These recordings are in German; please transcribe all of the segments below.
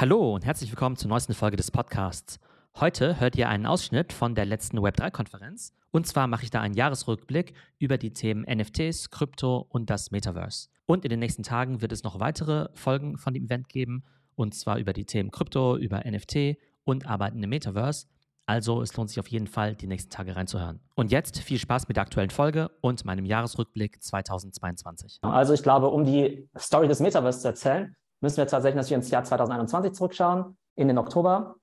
Hallo und herzlich willkommen zur neuesten Folge des Podcasts. Heute hört ihr einen Ausschnitt von der letzten Web3-Konferenz. Und zwar mache ich da einen Jahresrückblick über die Themen NFTs, Krypto und das Metaverse. Und in den nächsten Tagen wird es noch weitere Folgen von dem Event geben. Und zwar über die Themen Krypto, über NFT und Arbeiten im Metaverse. Also es lohnt sich auf jeden Fall, die nächsten Tage reinzuhören. Und jetzt viel Spaß mit der aktuellen Folge und meinem Jahresrückblick 2022. Also ich glaube, um die Story des Metaverse zu erzählen, müssen wir tatsächlich natürlich ins Jahr 2021 zurückschauen, in den Oktober.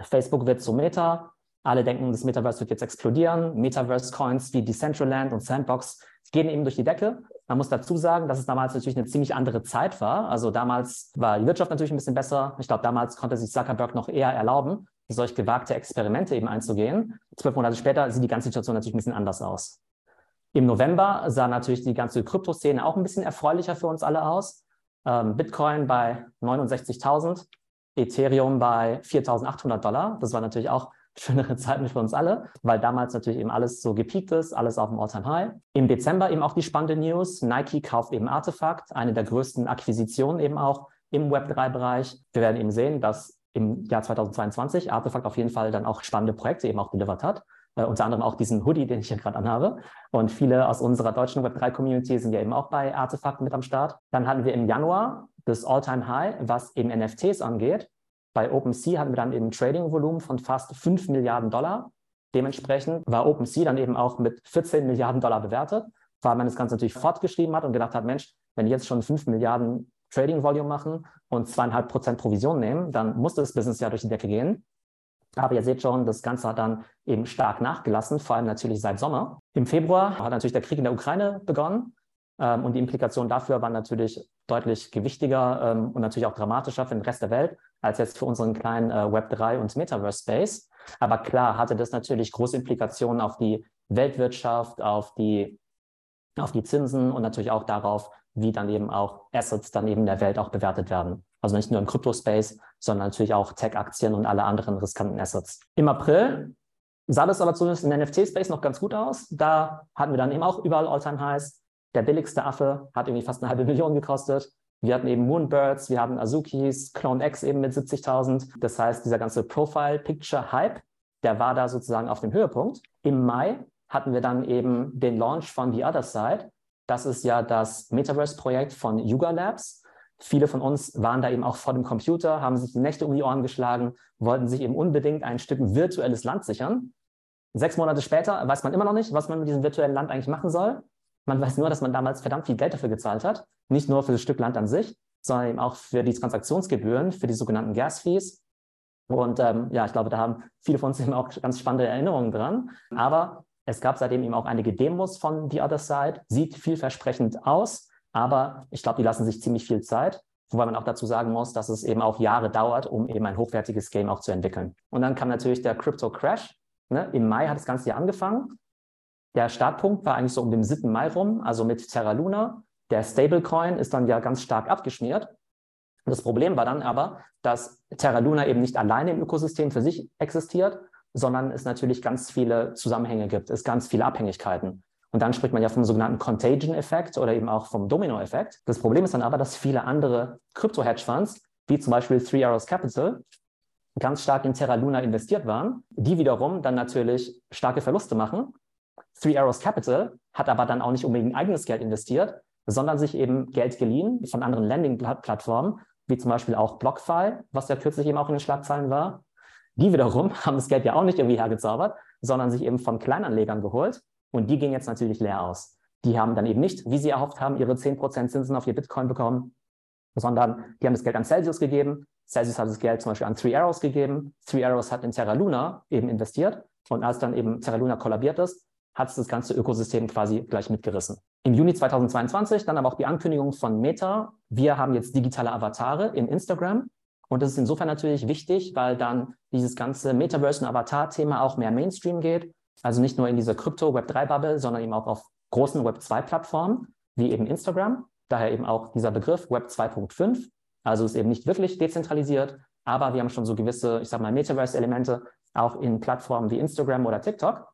Facebook wird zu Meta. Alle denken, das Metaverse wird jetzt explodieren. Metaverse-Coins wie Decentraland und Sandbox gehen eben durch die Decke. Man muss dazu sagen, dass es damals natürlich eine ziemlich andere Zeit war. Also damals war die Wirtschaft natürlich ein bisschen besser. Ich glaube, damals konnte sich Zuckerberg noch eher erlauben, solch gewagte Experimente eben einzugehen. Zwölf Monate später sieht die ganze Situation natürlich ein bisschen anders aus. Im November sah natürlich die ganze Kryptoszene auch ein bisschen erfreulicher für uns alle aus. Ähm, Bitcoin bei 69.000, Ethereum bei 4.800 Dollar. Das war natürlich auch schönere Zeiten für uns alle, weil damals natürlich eben alles so gepiekt ist, alles auf dem All-Time-High. Im Dezember eben auch die spannende News. Nike kauft eben Artefakt, eine der größten Akquisitionen eben auch im Web3-Bereich. Wir werden eben sehen, dass im Jahr 2022 Artefakt auf jeden Fall dann auch spannende Projekte eben auch delivered hat. Äh, unter anderem auch diesen Hoodie, den ich hier gerade anhabe. Und viele aus unserer deutschen Web3-Community sind ja eben auch bei Artefakten mit am Start. Dann hatten wir im Januar das All-Time-High, was eben NFTs angeht. Bei OpenSea hatten wir dann eben ein Trading-Volumen von fast 5 Milliarden Dollar. Dementsprechend war OpenSea dann eben auch mit 14 Milliarden Dollar bewertet, weil man das Ganze natürlich fortgeschrieben hat und gedacht hat, Mensch, wenn jetzt schon 5 Milliarden Trading Volume machen und zweieinhalb Prozent Provision nehmen, dann muss das Business ja durch die Decke gehen. Aber ihr seht schon, das Ganze hat dann eben stark nachgelassen, vor allem natürlich seit Sommer. Im Februar hat natürlich der Krieg in der Ukraine begonnen. Ähm, und die Implikationen dafür waren natürlich deutlich gewichtiger ähm, und natürlich auch dramatischer für den Rest der Welt als jetzt für unseren kleinen äh, Web3 und Metaverse-Space. Aber klar hatte das natürlich große Implikationen auf die Weltwirtschaft, auf die, auf die Zinsen und natürlich auch darauf, wie dann eben auch Assets dann eben in der Welt auch bewertet werden. Also nicht nur im Kryptospace, sondern natürlich auch Tech-Aktien und alle anderen riskanten Assets. Im April sah das aber zumindest in NFT-Space noch ganz gut aus. Da hatten wir dann eben auch überall All-Time-Highs. Der billigste Affe hat irgendwie fast eine halbe Million gekostet. Wir hatten eben Moonbirds, wir hatten Azukis, Clone X eben mit 70.000. Das heißt, dieser ganze Profile-Picture-Hype, der war da sozusagen auf dem Höhepunkt. Im Mai hatten wir dann eben den Launch von The Other Side. Das ist ja das Metaverse-Projekt von Yuga Labs. Viele von uns waren da eben auch vor dem Computer, haben sich die Nächte um die Ohren geschlagen, wollten sich eben unbedingt ein Stück virtuelles Land sichern. Sechs Monate später weiß man immer noch nicht, was man mit diesem virtuellen Land eigentlich machen soll. Man weiß nur, dass man damals verdammt viel Geld dafür gezahlt hat. Nicht nur für das Stück Land an sich, sondern eben auch für die Transaktionsgebühren, für die sogenannten Gas-Fees. Und ähm, ja, ich glaube, da haben viele von uns eben auch ganz spannende Erinnerungen dran. Aber es gab seitdem eben auch einige Demos von The Other Side. Sieht vielversprechend aus, aber ich glaube, die lassen sich ziemlich viel Zeit. Wobei man auch dazu sagen muss, dass es eben auch Jahre dauert, um eben ein hochwertiges Game auch zu entwickeln. Und dann kam natürlich der Crypto Crash. Ne? Im Mai hat das Ganze hier angefangen. Der Startpunkt war eigentlich so um den 7. Mai rum, also mit Terra Luna. Der Stablecoin ist dann ja ganz stark abgeschmiert. Das Problem war dann aber, dass Terra Luna eben nicht alleine im Ökosystem für sich existiert, sondern es natürlich ganz viele Zusammenhänge gibt, es ganz viele Abhängigkeiten. Und dann spricht man ja vom sogenannten Contagion-Effekt oder eben auch vom Domino-Effekt. Das Problem ist dann aber, dass viele andere Krypto-Hedgefonds, wie zum Beispiel Three Arrows Capital, ganz stark in Terra Luna investiert waren, die wiederum dann natürlich starke Verluste machen. Three Arrows Capital hat aber dann auch nicht unbedingt eigenes Geld investiert, sondern sich eben Geld geliehen von anderen Landing-Plattformen, wie zum Beispiel auch BlockFi, was ja kürzlich eben auch in den Schlagzeilen war. Die wiederum haben das Geld ja auch nicht irgendwie hergezaubert, sondern sich eben von Kleinanlegern geholt. Und die gingen jetzt natürlich leer aus. Die haben dann eben nicht, wie sie erhofft haben, ihre 10% Zinsen auf ihr Bitcoin bekommen, sondern die haben das Geld an Celsius gegeben. Celsius hat das Geld zum Beispiel an Three Arrows gegeben. Three Arrows hat in Terra Luna eben investiert. Und als dann eben Terra Luna kollabiert ist, hat es das ganze Ökosystem quasi gleich mitgerissen. Im Juni 2022 dann aber auch die Ankündigung von Meta. Wir haben jetzt digitale Avatare in Instagram. Und das ist insofern natürlich wichtig, weil dann dieses ganze Metaverse- und Avatar-Thema auch mehr Mainstream geht. Also nicht nur in dieser Krypto-Web3-Bubble, sondern eben auch auf großen Web2-Plattformen, wie eben Instagram. Daher eben auch dieser Begriff Web 2.5. Also ist eben nicht wirklich dezentralisiert, aber wir haben schon so gewisse, ich sag mal, Metaverse-Elemente auch in Plattformen wie Instagram oder TikTok.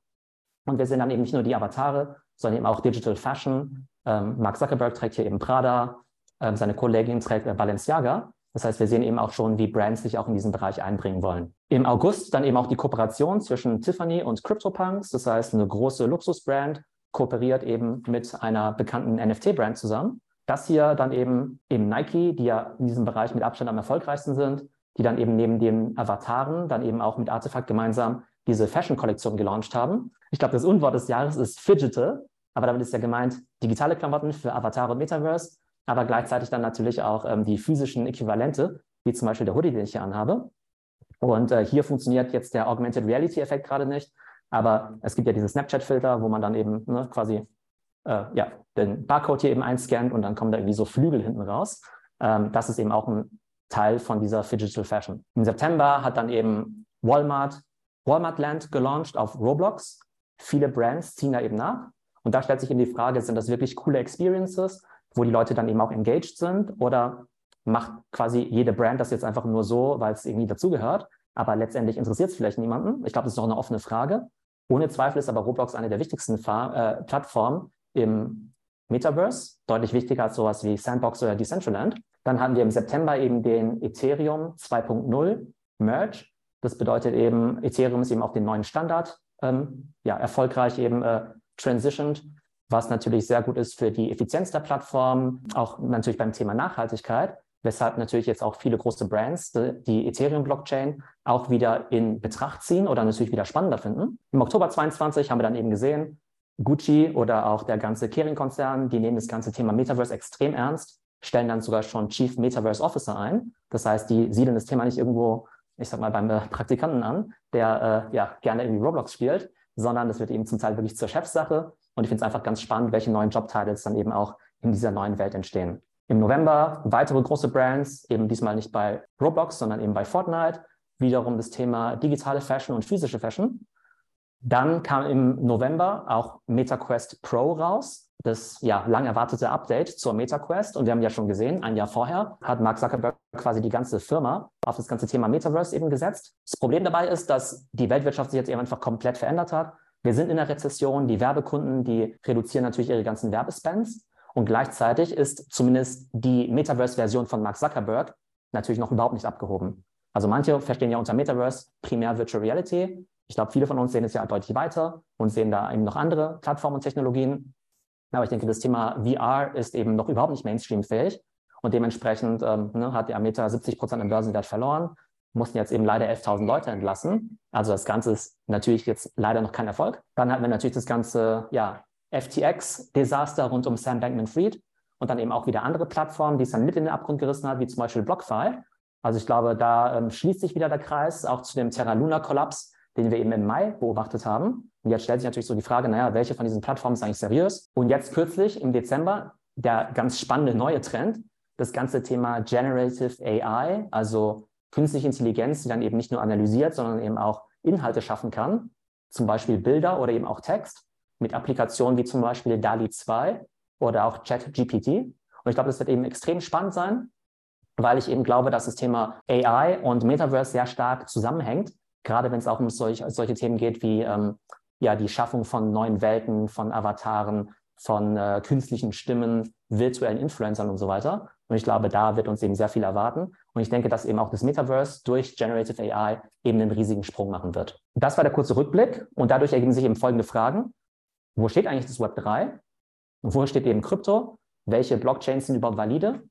Und wir sehen dann eben nicht nur die Avatare, sondern eben auch Digital Fashion. Ähm, Mark Zuckerberg trägt hier eben Prada, ähm, seine Kollegin trägt äh, Balenciaga. Das heißt, wir sehen eben auch schon, wie Brands sich auch in diesen Bereich einbringen wollen. Im August dann eben auch die Kooperation zwischen Tiffany und CryptoPunks. Das heißt, eine große Luxusbrand kooperiert eben mit einer bekannten NFT-Brand zusammen. Das hier dann eben eben Nike, die ja in diesem Bereich mit Abstand am erfolgreichsten sind, die dann eben neben den Avataren dann eben auch mit Artefakt gemeinsam diese Fashion-Kollektion gelauncht haben. Ich glaube, das Unwort des Jahres ist Fidgetal, aber damit ist ja gemeint digitale Klamotten für Avatar und Metaverse, aber gleichzeitig dann natürlich auch ähm, die physischen Äquivalente, wie zum Beispiel der Hoodie, den ich hier anhabe. Und äh, hier funktioniert jetzt der Augmented Reality-Effekt gerade nicht, aber es gibt ja diese Snapchat-Filter, wo man dann eben ne, quasi äh, ja, den Barcode hier eben einscannt und dann kommen da irgendwie so Flügel hinten raus. Ähm, das ist eben auch ein Teil von dieser Digital Fashion. Im September hat dann eben Walmart Walmart Land gelauncht auf Roblox. Viele Brands ziehen da eben nach. Und da stellt sich eben die Frage, sind das wirklich coole Experiences, wo die Leute dann eben auch engaged sind? Oder macht quasi jede Brand das jetzt einfach nur so, weil es irgendwie dazugehört? Aber letztendlich interessiert es vielleicht niemanden. Ich glaube, das ist noch eine offene Frage. Ohne Zweifel ist aber Roblox eine der wichtigsten Fa äh, Plattformen im Metaverse, deutlich wichtiger als sowas wie Sandbox oder Decentraland. Dann hatten wir im September eben den Ethereum 2.0 Merge. Das bedeutet eben, Ethereum ist eben auf den neuen Standard ähm, ja, erfolgreich eben äh, transitioned, was natürlich sehr gut ist für die Effizienz der Plattform, auch natürlich beim Thema Nachhaltigkeit, weshalb natürlich jetzt auch viele große Brands die Ethereum-Blockchain auch wieder in Betracht ziehen oder natürlich wieder spannender finden. Im Oktober 22 haben wir dann eben gesehen, Gucci oder auch der ganze Kering-Konzern, die nehmen das ganze Thema Metaverse extrem ernst, stellen dann sogar schon Chief Metaverse Officer ein. Das heißt, die siedeln das Thema nicht irgendwo, ich sag mal, beim äh, Praktikanten an, der äh, ja gerne irgendwie Roblox spielt, sondern das wird eben zum Teil wirklich zur Chefsache. Und ich finde es einfach ganz spannend, welche neuen Jobtitles dann eben auch in dieser neuen Welt entstehen. Im November weitere große Brands, eben diesmal nicht bei Roblox, sondern eben bei Fortnite. Wiederum das Thema digitale Fashion und physische Fashion. Dann kam im November auch MetaQuest Pro raus, das ja lang erwartete Update zur MetaQuest. Und wir haben ja schon gesehen, ein Jahr vorher hat Mark Zuckerberg quasi die ganze Firma auf das ganze Thema Metaverse eben gesetzt. Das Problem dabei ist, dass die Weltwirtschaft sich jetzt eben einfach komplett verändert hat. Wir sind in der Rezession, die Werbekunden, die reduzieren natürlich ihre ganzen Werbespends. Und gleichzeitig ist zumindest die Metaverse-Version von Mark Zuckerberg natürlich noch überhaupt nicht abgehoben. Also manche verstehen ja unter Metaverse primär Virtual Reality. Ich glaube, viele von uns sehen es ja deutlich weiter und sehen da eben noch andere Plattformen und Technologien. Aber ich denke, das Thema VR ist eben noch überhaupt nicht mainstreamfähig und dementsprechend ähm, ne, hat die Meta 70 Prozent im Börsenwert verloren, mussten jetzt eben leider 11.000 Leute entlassen. Also das Ganze ist natürlich jetzt leider noch kein Erfolg. Dann hatten wir natürlich das ganze ja, FTX-Desaster rund um Sam Bankman-Fried und dann eben auch wieder andere Plattformen, die es dann mit in den Abgrund gerissen hat, wie zum Beispiel BlockFi. Also ich glaube, da ähm, schließt sich wieder der Kreis, auch zu dem Terra Luna-Kollaps, den wir eben im Mai beobachtet haben. Und jetzt stellt sich natürlich so die Frage, naja, welche von diesen Plattformen ist eigentlich seriös? Und jetzt kürzlich im Dezember der ganz spannende neue Trend, das ganze Thema Generative AI, also künstliche Intelligenz, die dann eben nicht nur analysiert, sondern eben auch Inhalte schaffen kann, zum Beispiel Bilder oder eben auch Text mit Applikationen wie zum Beispiel DALI 2 oder auch ChatGPT. Und ich glaube, das wird eben extrem spannend sein, weil ich eben glaube, dass das Thema AI und Metaverse sehr stark zusammenhängt gerade wenn es auch um solch, solche Themen geht wie ähm, ja, die Schaffung von neuen Welten, von Avataren, von äh, künstlichen Stimmen, virtuellen Influencern und so weiter. Und ich glaube, da wird uns eben sehr viel erwarten. Und ich denke, dass eben auch das Metaverse durch Generative AI eben einen riesigen Sprung machen wird. Das war der kurze Rückblick. Und dadurch ergeben sich eben folgende Fragen. Wo steht eigentlich das Web 3? Wo steht eben Krypto? Welche Blockchains sind überhaupt valide?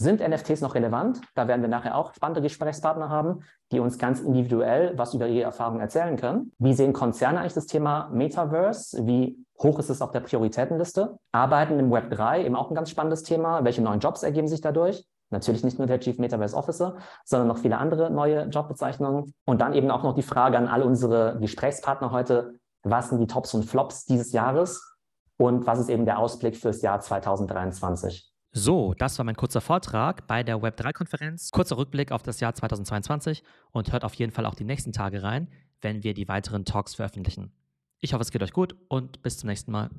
Sind NFTs noch relevant? Da werden wir nachher auch spannende Gesprächspartner haben, die uns ganz individuell was über ihre Erfahrungen erzählen können. Wie sehen Konzerne eigentlich das Thema Metaverse? Wie hoch ist es auf der Prioritätenliste? Arbeiten im Web 3 eben auch ein ganz spannendes Thema. Welche neuen Jobs ergeben sich dadurch? Natürlich nicht nur der Chief Metaverse Officer, sondern noch viele andere neue Jobbezeichnungen. Und dann eben auch noch die Frage an all unsere Gesprächspartner heute, was sind die Tops und Flops dieses Jahres und was ist eben der Ausblick fürs Jahr 2023? So, das war mein kurzer Vortrag bei der Web3-Konferenz. Kurzer Rückblick auf das Jahr 2022 und hört auf jeden Fall auch die nächsten Tage rein, wenn wir die weiteren Talks veröffentlichen. Ich hoffe, es geht euch gut und bis zum nächsten Mal.